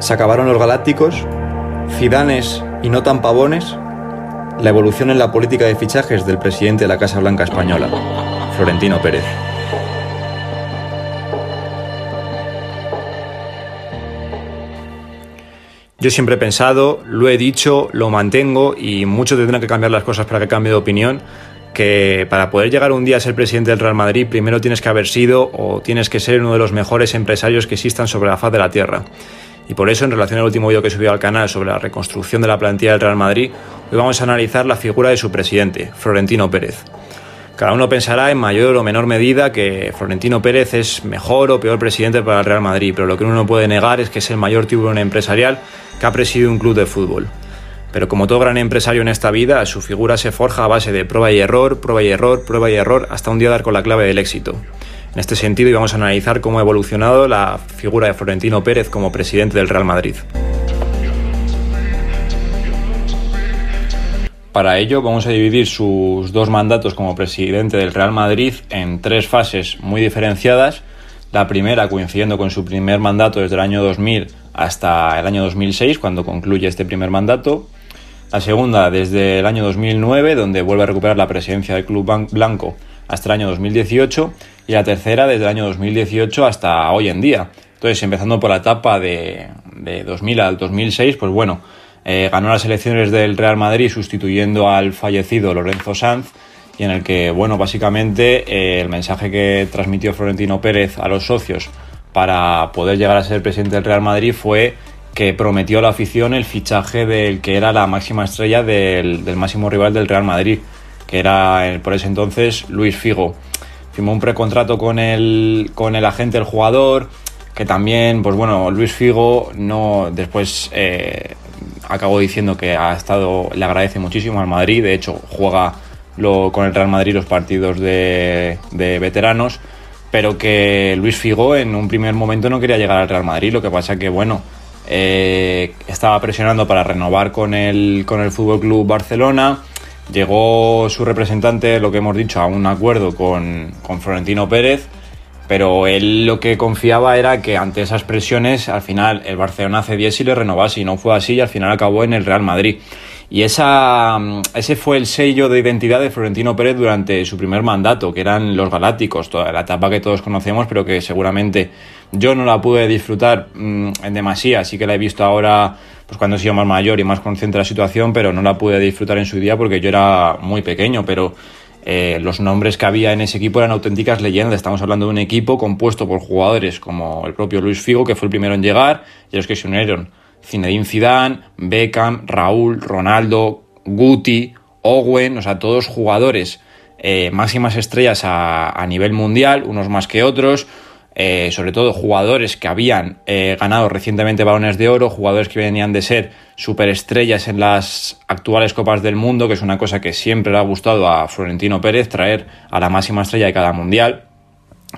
Se acabaron los galácticos, Zidanes y no tan pavones, la evolución en la política de fichajes del presidente de la Casa Blanca Española, Florentino Pérez. Yo siempre he pensado, lo he dicho, lo mantengo y mucho tendrán que cambiar las cosas para que cambie de opinión, que para poder llegar un día a ser presidente del Real Madrid primero tienes que haber sido o tienes que ser uno de los mejores empresarios que existan sobre la faz de la Tierra. Y por eso, en relación al último vídeo que subió al canal sobre la reconstrucción de la plantilla del Real Madrid, hoy vamos a analizar la figura de su presidente, Florentino Pérez. Cada uno pensará en mayor o menor medida que Florentino Pérez es mejor o peor presidente para el Real Madrid, pero lo que uno no puede negar es que es el mayor tiburón empresarial que ha presidido un club de fútbol. Pero como todo gran empresario en esta vida, su figura se forja a base de prueba y error, prueba y error, prueba y error, hasta un día dar con la clave del éxito. En este sentido, vamos a analizar cómo ha evolucionado la figura de Florentino Pérez como presidente del Real Madrid. Para ello vamos a dividir sus dos mandatos como presidente del Real Madrid en tres fases muy diferenciadas. La primera coincidiendo con su primer mandato desde el año 2000 hasta el año 2006, cuando concluye este primer mandato. La segunda desde el año 2009, donde vuelve a recuperar la presidencia del Club Blanco hasta el año 2018. Y la tercera desde el año 2018 hasta hoy en día. Entonces, empezando por la etapa de, 2000 al 2006, pues bueno, eh, ganó las elecciones del Real Madrid sustituyendo al fallecido Lorenzo Sanz y en el que, bueno, básicamente eh, el mensaje que transmitió Florentino Pérez a los socios para poder llegar a ser presidente del Real Madrid fue que prometió a la afición el fichaje del que era la máxima estrella del, máximo rival del Real Madrid, que era eh, por ese entonces Luis Figo. Firmó un precontrato con el, con el agente del jugador, que también, pues bueno, Luis Figo no después eh, acabó diciendo que ha estado, le agradece muchísimo al Madrid, de hecho juega lo, con el Real Madrid los partidos de, de veteranos pero que Luis Figo en un primer momento no quería llegar al Real Madrid, lo que pasa que bueno, eh, estaba presionando para renovar con el, con el Fútbol Club Barcelona. Llegó su representante, lo que hemos dicho, a un acuerdo con, con Florentino Pérez, pero él lo que confiaba era que ante esas presiones al final el Barcelona cediese y le renovase, y no fue así, y al final acabó en el Real Madrid. Y esa, mm, ese fue el sello de identidad de Florentino Pérez durante su primer mandato, que eran los Galácticos, toda la etapa que todos conocemos, pero que seguramente yo no la pude disfrutar mm, en demasía, así que la he visto ahora pues cuando he sido más mayor y más consciente de la situación, pero no la pude disfrutar en su día porque yo era muy pequeño, pero eh, los nombres que había en ese equipo eran auténticas leyendas. Estamos hablando de un equipo compuesto por jugadores como el propio Luis Figo, que fue el primero en llegar, y los que se unieron. Zinedine Zidane, Beckham, Raúl, Ronaldo, Guti, Owen, o sea, todos jugadores eh, máximas estrellas a, nivel mundial, unos más que otros, eh, sobre todo jugadores que habían eh, ganado recientemente balones de oro, jugadores que venían de ser superestrellas en las actuales Copas del Mundo, que es una cosa que siempre le ha gustado a Florentino Pérez, traer a la máxima estrella de cada mundial.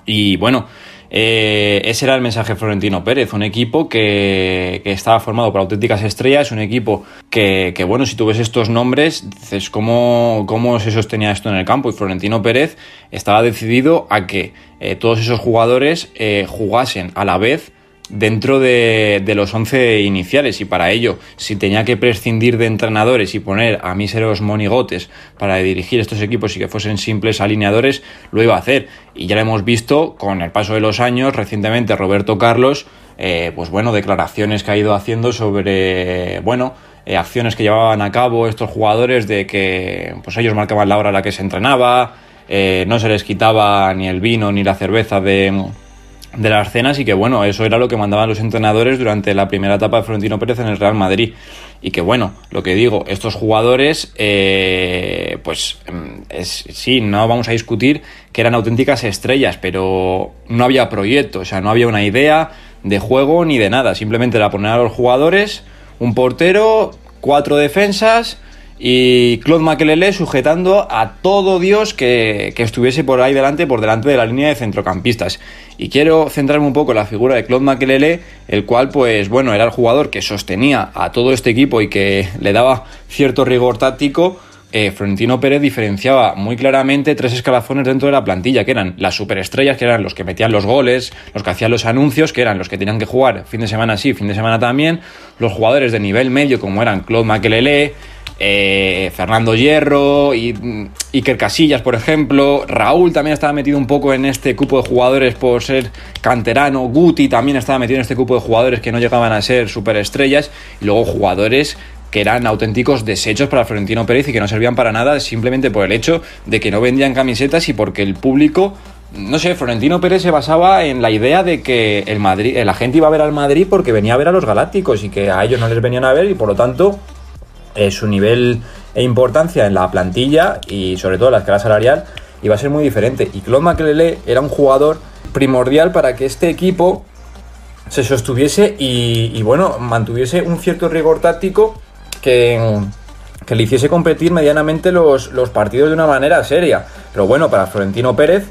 Y bueno, eh, ese era el mensaje de Florentino Pérez, un equipo que, estaba formado por auténticas estrellas, un equipo que, bueno, si tú ves estos nombres, dices, ¿cómo, ¿cómo se sostenía esto en el campo? Y Florentino Pérez estaba decidido a que eh, todos esos jugadores eh, jugasen a la vez dentro de, los 11 iniciales y para ello, si tenía que prescindir de entrenadores y poner a míseros monigotes para dirigir estos equipos y que fuesen simples alineadores, lo iba a hacer. Y ya lo hemos visto con el paso de los años, recientemente Roberto Carlos, eh, pues bueno, declaraciones que ha ido haciendo sobre, bueno, eh, acciones que llevaban a cabo estos jugadores de que pues ellos marcaban la hora a la que se entrenaba, eh, no se les quitaba ni el vino ni la cerveza de de las cenas y que bueno, eso era lo que mandaban los entrenadores durante la primera etapa de Florentino Pérez en el Real Madrid. Y que bueno, lo que digo, estos jugadores, eh, pues mm, sí, no vamos a discutir que eran auténticas estrellas, pero no había proyecto, o sea, no había una idea de juego ni de nada, simplemente era poner a los jugadores, un portero, cuatro defensas y Claude Makelele sujetando a todo Dios que, estuviese por ahí delante, por delante de la línea de centrocampistas. Y quiero centrarme un poco en la figura de Claude Makelele, el cual, pues era el jugador que sostenía a todo este equipo y que le daba cierto rigor táctico eh, Florentino Pérez diferenciaba muy claramente tres escalafones dentro de la plantilla, que eran las superestrellas, que eran los que metían los goles, los que hacían los anuncios, que eran los que tenían que jugar fin de semana sí, fin de semana también, los jugadores de nivel medio, como eran Claude Makelele, eh, Fernando Hierro, y, mm, Iker Casillas, por ejemplo. Raúl también estaba metido un poco en este cupo de jugadores por ser canterano. Guti también estaba metido en este cupo de jugadores que no llegaban a ser superestrellas. Y luego jugadores que eran auténticos desechos para Florentino Pérez y que no servían para nada simplemente por el hecho de que no vendían camisetas y porque el público no sé, Florentino Pérez se basaba en la idea de que el Madrid, la gente iba a ver al Madrid porque venía a ver a los Galácticos y que a ellos no les venían a ver y por lo tanto eh, su nivel e importancia en la plantilla y sobre todo en la escala salarial iba a ser muy diferente. Y Claude Makelele era un jugador primordial para que este equipo se sostuviese y, bueno, mantuviese un cierto rigor táctico que, que le hiciese competir medianamente los, los, partidos de una manera seria. Pero bueno, para Florentino Pérez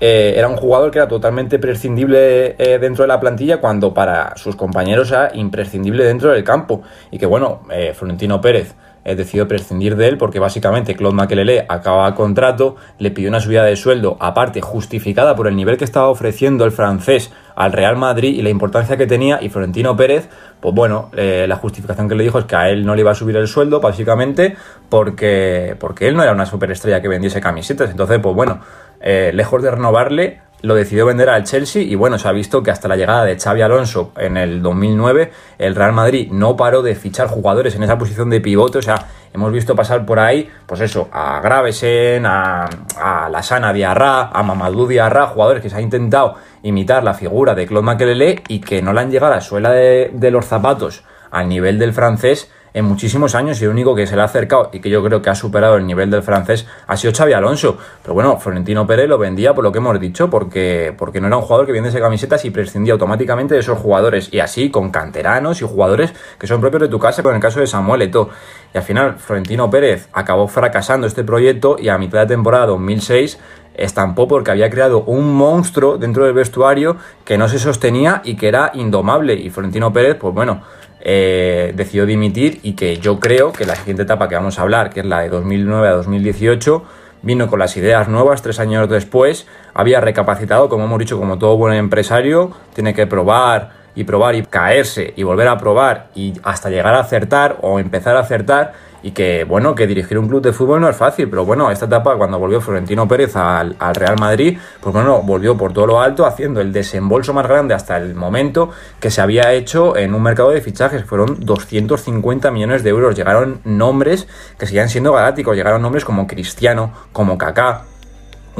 eh, era un jugador que era totalmente prescindible eh, dentro de la plantilla cuando para sus compañeros era imprescindible dentro del campo. Y que bueno, eh, Florentino Pérez decidió prescindir de él porque básicamente Claude Makelele acababa contrato, le pidió una subida de sueldo aparte justificada por el nivel que estaba ofreciendo el francés al Real Madrid y la importancia que tenía y Florentino Pérez, pues bueno, la justificación que le dijo es que a él no le iba a subir el sueldo básicamente porque, porque él no era una superestrella que vendiese camisetas, entonces pues bueno, eh, lejos de renovarle, lo decidió vender al Chelsea y bueno, se ha visto que hasta la llegada de Xavi Alonso en el 2009, el Real Madrid no paró de fichar jugadores en esa posición de pivote, o sea, hemos visto pasar por ahí, pues eso, a Gravesen, a, a Lasana Diarra, a Mamadou Diarra, jugadores que se ha intentado imitar la figura de Claude Makelele y que no le han llegado a la suela de, de los zapatos al nivel del francés en muchísimos años y el único que se le ha acercado y que yo creo que ha superado el nivel del francés ha sido Xavi Alonso. Pero bueno, Florentino Pérez lo vendía por lo que hemos dicho, porque, porque no era un jugador que vendiese camisetas y prescindía automáticamente de esos jugadores. Y así con canteranos y jugadores que son propios de tu casa, como en el caso de Samuel Eto'o. Y al final, Florentino Pérez acabó fracasando este proyecto y a mitad de temporada 2006 estampó porque había creado un monstruo dentro del vestuario que no se sostenía y que era indomable. Y Florentino Pérez, pues bueno eh, decidió dimitir y que yo creo que la siguiente etapa que vamos a hablar, que es la de 2009 a 2018, vino con las ideas nuevas tres años después, había recapacitado, como hemos dicho, como todo buen empresario, tiene que probar y probar y caerse y volver a probar y hasta llegar a acertar o empezar a acertar y que, bueno, que dirigir un club de fútbol no es fácil, pero bueno, esta etapa cuando volvió Florentino Pérez al, Real Madrid, pues bueno, volvió por todo lo alto haciendo el desembolso más grande hasta el momento que se había hecho en un mercado de fichajes, fueron 250 millones de euros, llegaron nombres que seguían siendo galácticos, llegaron nombres como Cristiano, como Kaká,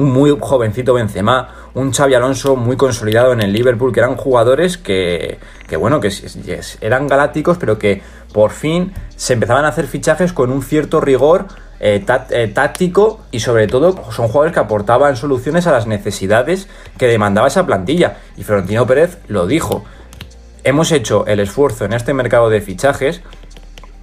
un muy jovencito Benzema, un Xavi Alonso muy consolidado en el Liverpool, que eran jugadores que, que bueno, que eran galácticos, pero que por fin se empezaban a hacer fichajes con un cierto rigor eh, eh, táctico y sobre todo son jugadores que aportaban soluciones a las necesidades que demandaba esa plantilla. Y Florentino Pérez lo dijo. Hemos hecho el esfuerzo en este mercado de fichajes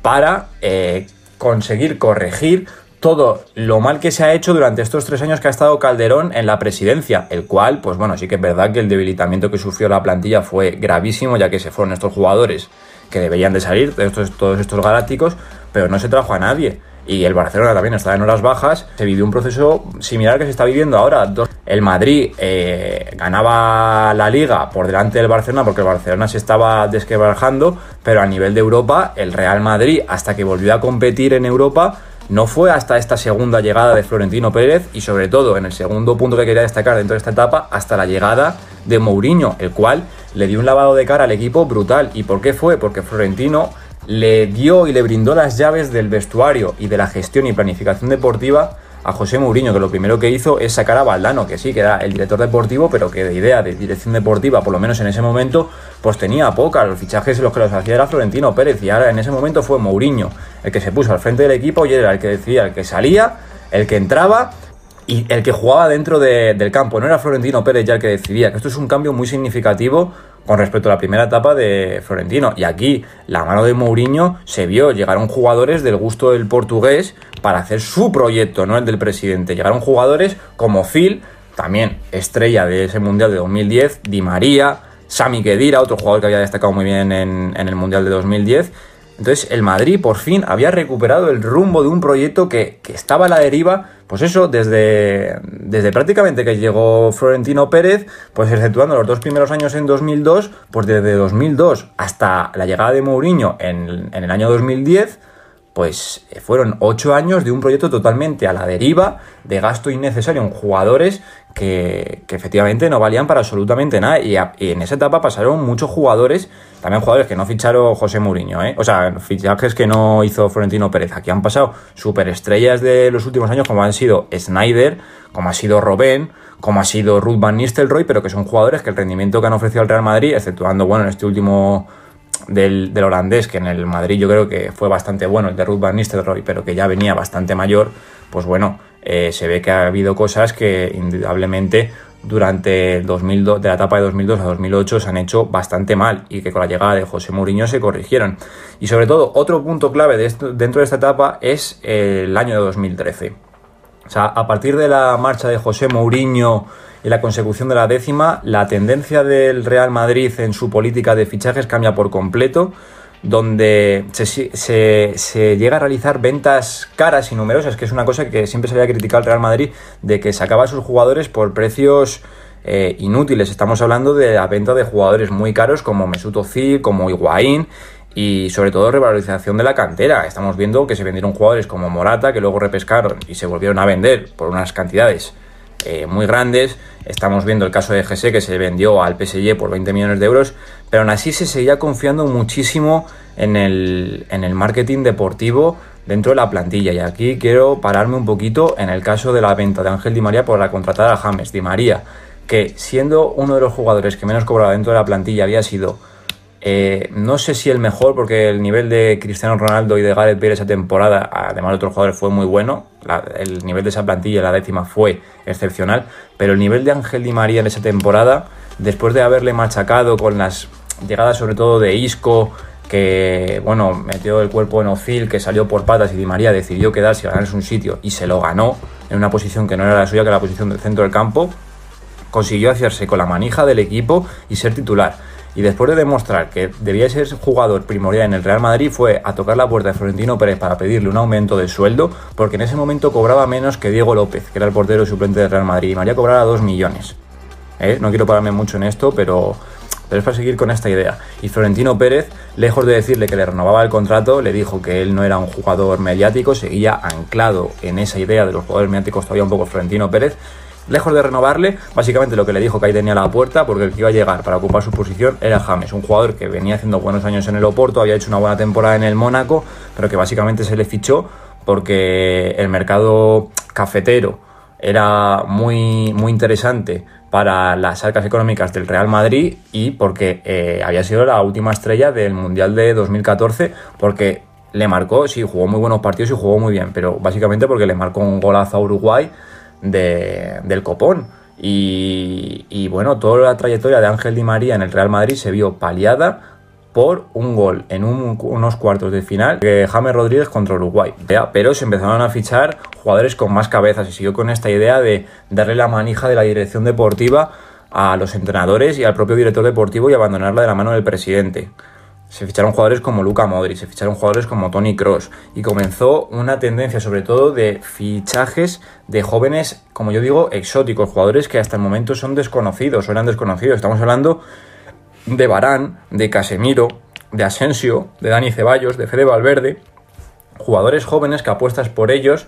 para eh, conseguir corregir todo lo mal que se ha hecho durante estos tres años que ha estado Calderón en la presidencia, el cual, pues bueno, sí que es verdad que el debilitamiento que sufrió la plantilla fue gravísimo, ya que se fueron estos jugadores que deberían de salir, estos, todos estos galácticos, pero no se trajo a nadie. Y el Barcelona también estaba en horas bajas. Se vivió un proceso similar que se está viviendo ahora. El Madrid eh, ganaba la liga por delante del Barcelona porque el Barcelona se estaba desquebrajando, pero a nivel de Europa, el Real Madrid, hasta que volvió a competir en Europa, no fue hasta esta segunda llegada de Florentino Pérez y sobre todo en el segundo punto que quería destacar dentro de esta etapa, hasta la llegada de Mourinho, el cual le dio un lavado de cara al equipo brutal. ¿Y por qué fue? Porque Florentino le dio y le brindó las llaves del vestuario y de la gestión y planificación deportiva a José Mourinho, que lo primero que hizo es sacar a Valdano, que sí, que era el director deportivo, pero que de idea de dirección deportiva, por lo menos en ese momento, pues tenía poca. Los fichajes los que los hacía era Florentino Pérez, y ahora en ese momento fue Mourinho el que se puso al frente del equipo y era el que decía, el que salía, el que entraba y el que jugaba dentro del campo. No era Florentino Pérez ya el que decidía, que esto es un cambio muy significativo con respecto a la primera etapa de Florentino. Y aquí la mano de Mourinho se vio, llegaron jugadores del gusto del portugués para hacer su proyecto, no el del presidente. Llegaron jugadores como Phil, también estrella de ese Mundial de 2010, Di María, Sami Khedira, otro jugador que había destacado muy bien en, en el Mundial de 2010, Entonces el Madrid por fin había recuperado el rumbo de un proyecto que, estaba a la deriva, pues eso, desde, desde prácticamente que llegó Florentino Pérez, pues exceptuando los dos primeros años en 2002, pues desde 2002 hasta la llegada de Mourinho en, en el año 2010, pues eh, fueron ocho años de un proyecto totalmente a la deriva, de gasto innecesario en jugadores que, efectivamente no valían para absolutamente nada. Y, en esa etapa pasaron muchos jugadores, también jugadores que no ficharon José Mourinho, ¿eh? o sea, fichajes que no hizo Florentino Pérez. Aquí han pasado superestrellas de los últimos años, como han sido Snyder, como ha sido Robben, como ha sido Ruth Van Nistelrooy, pero que son jugadores que el rendimiento que han ofrecido al Real Madrid, exceptuando, bueno, en este último del, holandés, que en el Madrid yo creo que fue bastante bueno, el de Ruth Van Nistelrooy, pero que ya venía bastante mayor, pues bueno, eh, se ve que ha habido cosas que indudablemente durante el 2002, de la etapa de 2002 a 2008 se han hecho bastante mal y que con la llegada de José Mourinho se corrigieron. Y sobre todo, otro punto clave de dentro de esta etapa es el año de 2013. O sea, a partir de la marcha de José Mourinho y la consecución de la décima, la tendencia del Real Madrid en su política de fichajes cambia por completo donde se, llega a realizar ventas caras y numerosas, que es una cosa que siempre se había criticado al Real Madrid, de que sacaba a sus jugadores por precios eh, inútiles. Estamos hablando de la venta de jugadores muy caros como Mesut Özil, como Higuaín y sobre todo revalorización de la cantera. Estamos viendo que se vendieron jugadores como Morata, que luego repescaron y se volvieron a vender por unas cantidades eh, muy grandes. Estamos viendo el caso de GC que se vendió al PSG por 20 millones de euros, pero aún así se seguía confiando muchísimo en el, en el marketing deportivo dentro de la plantilla. Y aquí quiero pararme un poquito en el caso de la venta de Ángel Di María por la contratada James Di María, que siendo uno de los jugadores que menos cobraba dentro de la plantilla había sido eh, no sé si el mejor, porque el nivel de Cristiano Ronaldo y de Gareth Bale esa temporada, además de otros jugadores, fue muy bueno. el nivel de esa plantilla, la décima, fue excepcional. Pero el nivel de Ángel Di María en esa temporada, después de haberle machacado con las llegadas sobre todo de Isco, que bueno, metió el cuerpo en Ozil, que salió por patas y Di María decidió quedarse y ganarse un sitio y se lo ganó en una posición que no era la suya, que era la posición del centro del campo, consiguió hacerse con la manija del equipo y ser titular y después de demostrar que debía ser jugador primordial en el Real Madrid, fue a tocar la puerta de Florentino Pérez para pedirle un aumento de sueldo, porque en ese momento cobraba menos que Diego López, que era el portero suplente del Real Madrid, y María cobraba 2 millones. ¿Eh? No quiero pararme mucho en esto, pero, pero es para seguir con esta idea. Y Florentino Pérez, lejos de decirle que le renovaba el contrato, le dijo que él no era un jugador mediático, seguía anclado en esa idea de los jugadores mediáticos todavía un poco Florentino Pérez, lejos de renovarle, básicamente lo que le dijo que ahí tenía la puerta, porque el que iba a llegar para ocupar su posición era James, un jugador que venía haciendo buenos años en el Oporto, había hecho una buena temporada en el Mónaco, pero que básicamente se le fichó porque el mercado cafetero era muy, muy interesante para las arcas económicas del Real Madrid y porque eh, había sido la última estrella del Mundial de 2014, porque le marcó, sí, jugó muy buenos partidos y jugó muy bien, pero básicamente porque le marcó un golazo a Uruguay del copón. Y, bueno, toda la trayectoria de Ángel Di María en el Real Madrid se vio paliada por un gol en unos cuartos de final de James Rodríguez contra Uruguay. Pero se empezaron a fichar jugadores con más cabezas y siguió con esta idea de darle la manija de la dirección deportiva a los entrenadores y al propio director deportivo y abandonarla de la mano del presidente. Se ficharon jugadores como Luca Modric, se ficharon jugadores como Tony Cross y comenzó una tendencia sobre todo de fichajes de jóvenes, como yo digo, exóticos, jugadores que hasta el momento son desconocidos o eran desconocidos. Estamos hablando de Barán, de Casemiro, de Asensio, de Dani Ceballos, de Fede Valverde, jugadores jóvenes que apuestas por ellos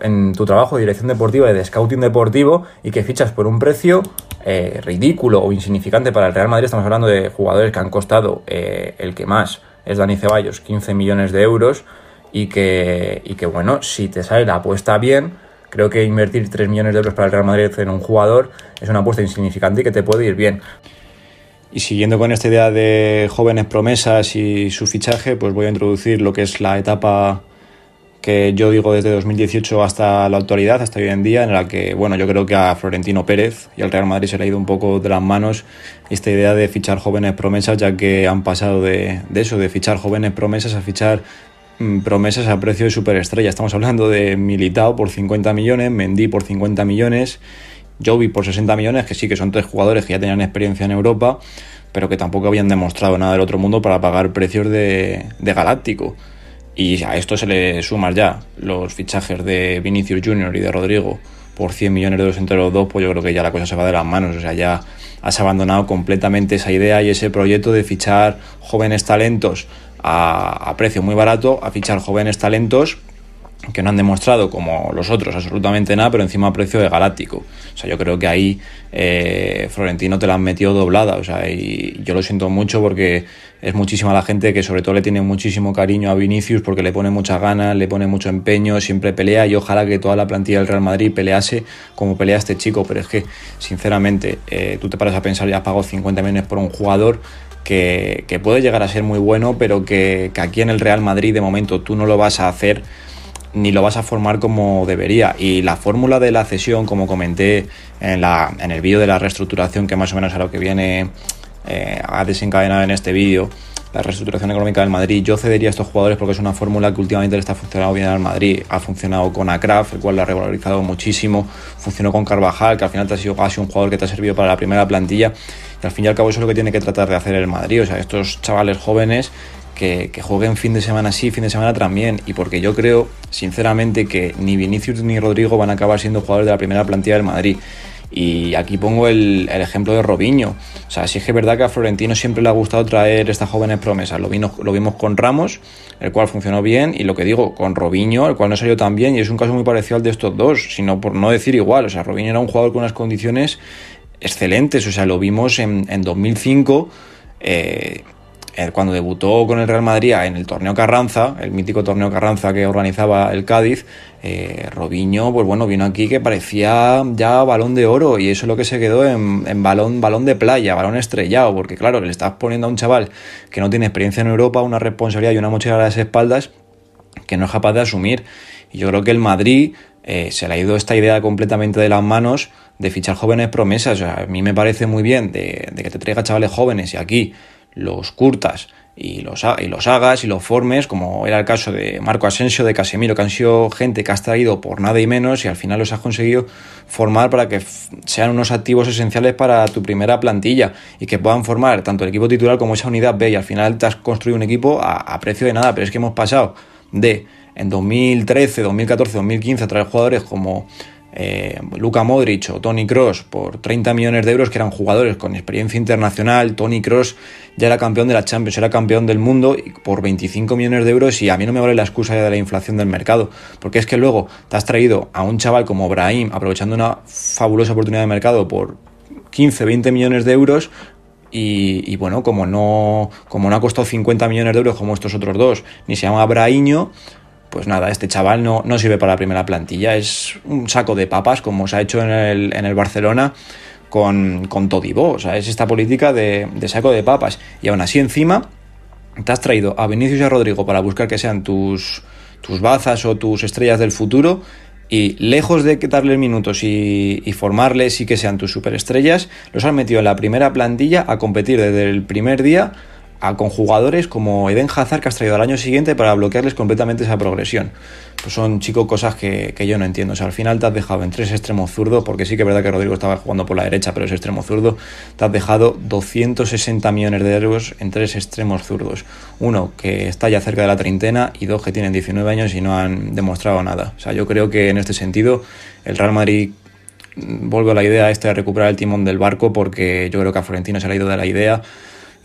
en tu trabajo de dirección deportiva y de scouting deportivo y que fichas por un precio eh, ridículo o insignificante para el Real Madrid. Estamos hablando de jugadores que han costado eh, el que más es Dani Ceballos, 15 millones de euros y que, y que bueno, si te sale la apuesta bien, creo que invertir 3 millones de euros para el Real Madrid en un jugador es una apuesta insignificante y que te puede ir bien. Y siguiendo con esta idea de jóvenes promesas y su fichaje, pues voy a introducir lo que es la etapa que yo digo desde 2018 hasta la actualidad, hasta hoy en día, en la que, bueno, yo creo que a Florentino Pérez y al Real Madrid se le ha ido un poco de las manos esta idea de fichar jóvenes promesas, ya que han pasado de, eso, de fichar jóvenes promesas a fichar mm, promesas a precio de superestrella. Estamos hablando de Militao por 50 millones, Mendy por 50 millones, Jovi por 60 millones, que sí que son tres jugadores que ya tenían experiencia en Europa, pero que tampoco habían demostrado nada del otro mundo para pagar precios de, de Galáctico. Y a esto se le suman ya los fichajes de Vinicius Junior y de Rodrigo por 100 millones de euros entre los dos, pues yo creo que ya la cosa se va de las manos. O sea, ya has abandonado completamente esa idea y ese proyecto de fichar jóvenes talentos a, a precio muy barato, a fichar jóvenes talentos que no han demostrado como los otros absolutamente nada, pero encima a precio de galáctico. O sea, yo creo que ahí eh, Florentino te la han metido doblada. O sea, y yo lo siento mucho porque es muchísima la gente que sobre todo le tiene muchísimo cariño a Vinicius porque le pone muchas ganas, le pone mucho empeño, siempre pelea y ojalá que toda la plantilla del Real Madrid pelease como pelea este chico. Pero es que, sinceramente, eh, tú te paras a pensar, ya has pagado 50 millones por un jugador que, que puede llegar a ser muy bueno, pero que, que aquí en el Real Madrid de momento tú no lo vas a hacer ni lo vas a formar como debería. Y la fórmula de la cesión, como comenté en, la, en el vídeo de la reestructuración, que más o menos a lo que viene eh, a desencadenar en este vídeo, la reestructuración económica del Madrid, yo cedería a estos jugadores porque es una fórmula que últimamente le está funcionando bien al Madrid. Ha funcionado con Akraf, el cual lo ha regularizado muchísimo. Funcionó con Carvajal, que al final te ha sido casi un jugador que te ha servido para la primera plantilla. Y al fin y al cabo eso es lo que tiene que tratar de hacer el Madrid. O sea, estos chavales jóvenes que, jueguen fin de semana sí, fin de semana también. Y porque yo creo, sinceramente, que ni Vinicius ni Rodrigo van a acabar siendo jugadores de la primera plantilla del Madrid. Y aquí pongo el, ejemplo de Robinho. O sea, sí es que es verdad que a Florentino siempre le ha gustado traer estas jóvenes promesas. Lo, lo vimos con Ramos, el cual funcionó bien, y lo que digo, con Robinho, el cual no salió tan bien, y es un caso muy parecido al de estos dos, sino por no decir igual. O sea, Robinho era un jugador con unas condiciones excelentes. O sea, lo vimos en, en 2005. Eh, eh, cuando debutó con el Real Madrid en el torneo Carranza, el mítico torneo Carranza que organizaba el Cádiz, eh, Robinho, pues bueno, vino aquí que parecía ya balón de oro y eso es lo que se quedó en, balón, balón de playa, balón estrellado, porque claro, le estás poniendo a un chaval que no tiene experiencia en Europa, una responsabilidad y una mochila a las espaldas que no es capaz de asumir. Y yo creo que el Madrid eh, se le ha ido esta idea completamente de las manos de fichar jóvenes promesas. a mí me parece muy bien de, de que te traiga chavales jóvenes y aquí los curtas y los, y los hagas y los formes, como era el caso de Marco Asensio, de Casemiro, que han sido gente que has traído por nada y menos y al final los has conseguido formar para que sean unos activos esenciales para tu primera plantilla y que puedan formar tanto el equipo titular como esa unidad B y al final te has construido un equipo a, precio de nada, pero es que hemos pasado de en 2013, 2014, 2015 a traer jugadores como eh, Luka Modric o Tony Cross por 30 millones de euros, que eran jugadores con experiencia internacional. Tony Cross ya era campeón de la Champions, era campeón del mundo y por 25 millones de euros. Y a mí no me vale la excusa de la inflación del mercado, porque es que luego te has traído a un chaval como Brahim, aprovechando una fabulosa oportunidad de mercado por 15, 20 millones de euros, y, bueno, como no, como no ha costado 50 millones de euros como estos otros dos, ni se llama Braiño, pues nada, este chaval no, no sirve para la primera plantilla, es un saco de papas como se ha hecho en el, en el Barcelona con, con Todibo, o sea, es esta política de, de, saco de papas. Y aún así encima te has traído a Vinicius y a Rodrigo para buscar que sean tus, tus bazas o tus estrellas del futuro. Y lejos de darles minutos y, y, formarles y que sean tus superestrellas, los has metido en la primera plantilla a competir desde el primer día con jugadores como Eden Hazard que has traído al año siguiente para bloquearles completamente esa progresión. Pues son, chicos, cosas que, yo no entiendo. O sea, al final te has dejado en tres extremos zurdos, porque sí que es verdad que Rodrigo estaba jugando por la derecha, pero es extremo zurdo. Te has dejado 260 millones de euros en tres extremos zurdos. Uno que está ya cerca de la treintena y dos que tienen 19 años y no han demostrado nada. O sea, yo creo que en este sentido el Real Madrid vuelve a la idea esta de recuperar el timón del barco porque yo creo que a Florentino se le ha ido de la idea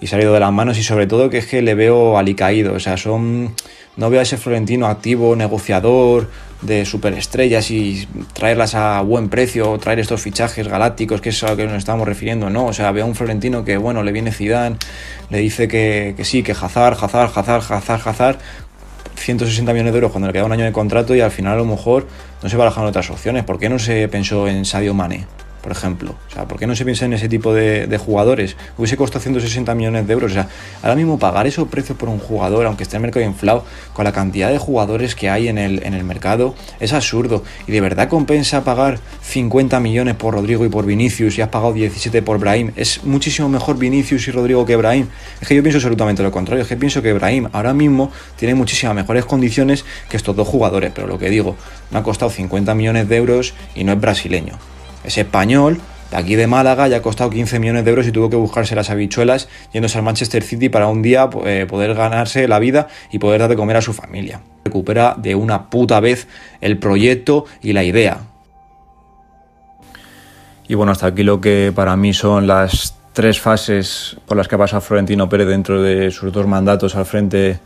y se ha ido de las manos y sobre todo que es que le veo alicaído, o sea, son no veo a ese Florentino activo, negociador de superestrellas y traerlas a buen precio, traer estos fichajes galácticos, que es a lo que nos estamos refiriendo, no, o sea, veo a un Florentino que bueno, le viene Zidane, le dice que, que sí, que Hazard, Hazard, Hazard, Hazard, Hazard 160 millones de euros cuando le queda un año de contrato y al final a lo mejor no se barajan otras opciones. ¿Por qué no se pensó en Sadio Mane? Por ejemplo. O sea, ¿por qué no se piensa en ese tipo de, jugadores? Hubiese costado 160 millones de euros. O sea, ahora mismo pagar esos precios por un jugador, aunque esté el mercado inflado, con la cantidad de jugadores que hay en el, en el mercado, es absurdo. Y de verdad compensa pagar 50 millones por Rodrigo y por Vinicius y has pagado 17 por Brahim. Es muchísimo mejor Vinicius y Rodrigo que Brahim. Es que yo pienso absolutamente lo contrario. Es que pienso que Brahim ahora mismo tiene muchísimas mejores condiciones que estos dos jugadores. Pero lo que digo, me ha costado 50 millones de euros y no es brasileño es español, de aquí de Málaga ya ha costado 15 millones de euros y tuvo que buscarse las habichuelas yéndose al Manchester City para un día eh, poder ganarse la vida y poder dar de comer a su familia. Recupera de una puta vez el proyecto y la idea. Y bueno, hasta aquí lo que para mí son las tres fases por las que ha pasado Florentino Pérez dentro de sus dos mandatos al frente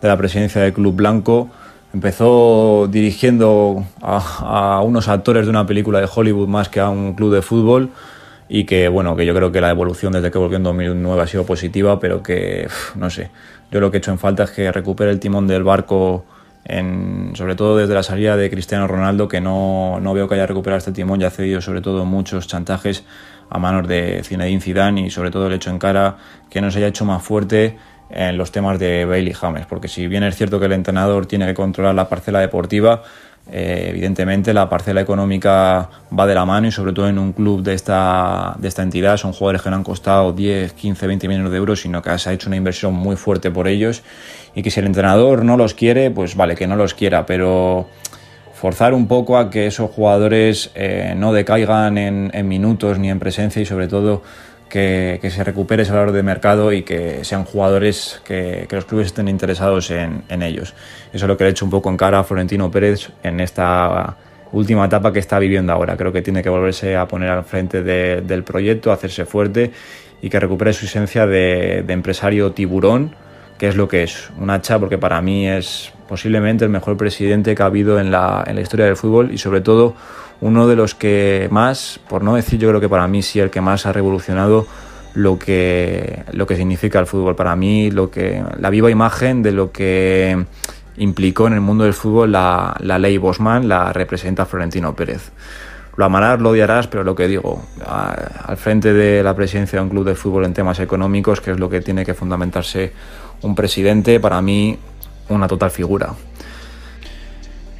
de la presidencia del Club Blanco. Empezó dirigiendo a, unos actores de una película de Hollywood más que a un club de fútbol y que bueno, que yo creo que la evolución desde que volvió en 2009 ha sido positiva, pero que no sé, yo lo que he hecho en falta es que recupere el timón del barco sobre todo desde la salida de Cristiano Ronaldo, que no, no veo que haya recuperado este timón, ya ha cedido sobre todo muchos chantajes a manos de Zinedine Zidane y sobre todo el hecho en cara que no se haya hecho más fuerte en los temas de Bailey James, porque si bien es cierto que el entrenador tiene que controlar la parcela deportiva, eh, evidentemente la parcela económica va de la mano y sobre todo en un club de esta, de esta entidad son jugadores que no han costado 10, 15, 20 millones de euros, sino que se ha hecho una inversión muy fuerte por ellos y que si el entrenador no los quiere, pues vale, que no los quiera, pero forzar un poco a que esos jugadores eh, no decaigan en, en minutos ni en presencia y sobre todo que, se recupere ese valor de mercado y que sean jugadores que, los clubes estén interesados en, ellos. Eso es lo que le he hecho un poco en cara a Florentino Pérez en esta última etapa que está viviendo ahora. Creo que tiene que volverse a poner al frente del proyecto, hacerse fuerte y que recupere su esencia de, de empresario tiburón, que es lo que es. Un hacha porque para mí es posiblemente el mejor presidente que ha habido en la, en la historia del fútbol y sobre todo uno de los que más, por no decir yo creo que para mí sí el que más ha revolucionado lo que, lo que significa el fútbol. Para mí, lo que, la viva imagen de lo que implicó en el mundo del fútbol la, la ley Bosman la representa Florentino Pérez. Lo amarás, lo odiarás, pero lo que digo, al frente de la presidencia de un club de fútbol en temas económicos, que es lo que tiene que fundamentarse un presidente, para mí una total figura.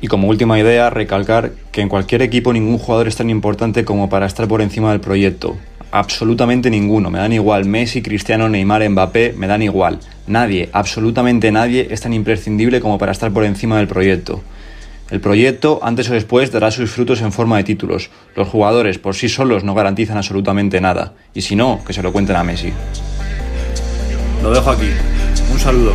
Y como última idea, recalcar que en cualquier equipo ningún jugador es tan importante como para estar por encima del proyecto. Absolutamente ninguno. Me dan igual Messi, Cristiano, Neymar, Mbappé, me dan igual. Nadie, absolutamente nadie es tan imprescindible como para estar por encima del proyecto. El proyecto, antes o después, dará sus frutos en forma de títulos. Los jugadores por sí solos no garantizan absolutamente nada. Y si no, que se lo cuenten a Messi. Lo dejo aquí. Un saludo.